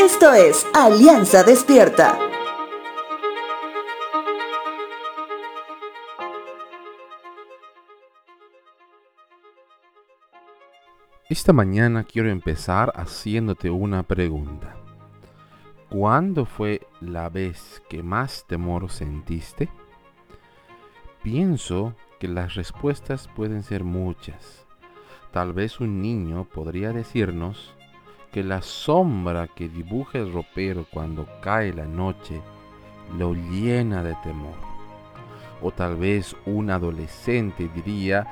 Esto es Alianza Despierta. Esta mañana quiero empezar haciéndote una pregunta. ¿Cuándo fue la vez que más temor sentiste? Pienso que las respuestas pueden ser muchas. Tal vez un niño podría decirnos que la sombra que dibuja el ropero cuando cae la noche lo llena de temor. O tal vez un adolescente diría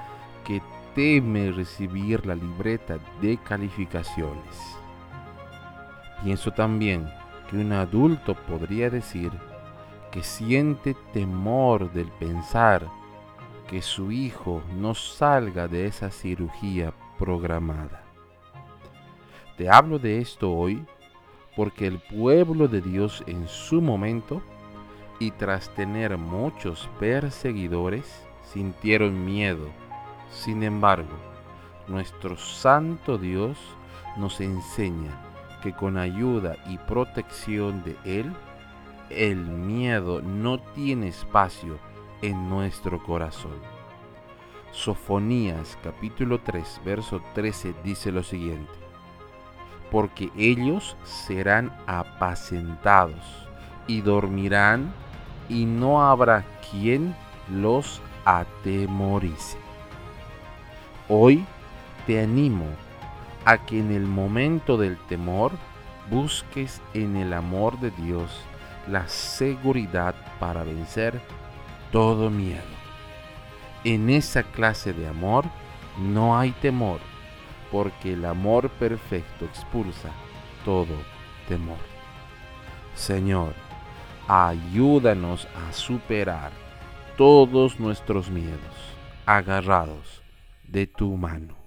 que teme recibir la libreta de calificaciones. Pienso también que un adulto podría decir que siente temor del pensar que su hijo no salga de esa cirugía programada. Te hablo de esto hoy porque el pueblo de Dios en su momento y tras tener muchos perseguidores sintieron miedo sin embargo, nuestro Santo Dios nos enseña que con ayuda y protección de Él, el miedo no tiene espacio en nuestro corazón. Sofonías capítulo 3, verso 13 dice lo siguiente, porque ellos serán apacentados y dormirán y no habrá quien los atemorice. Hoy te animo a que en el momento del temor busques en el amor de Dios la seguridad para vencer todo miedo. En esa clase de amor no hay temor, porque el amor perfecto expulsa todo temor. Señor, ayúdanos a superar todos nuestros miedos, agarrados de tu mano.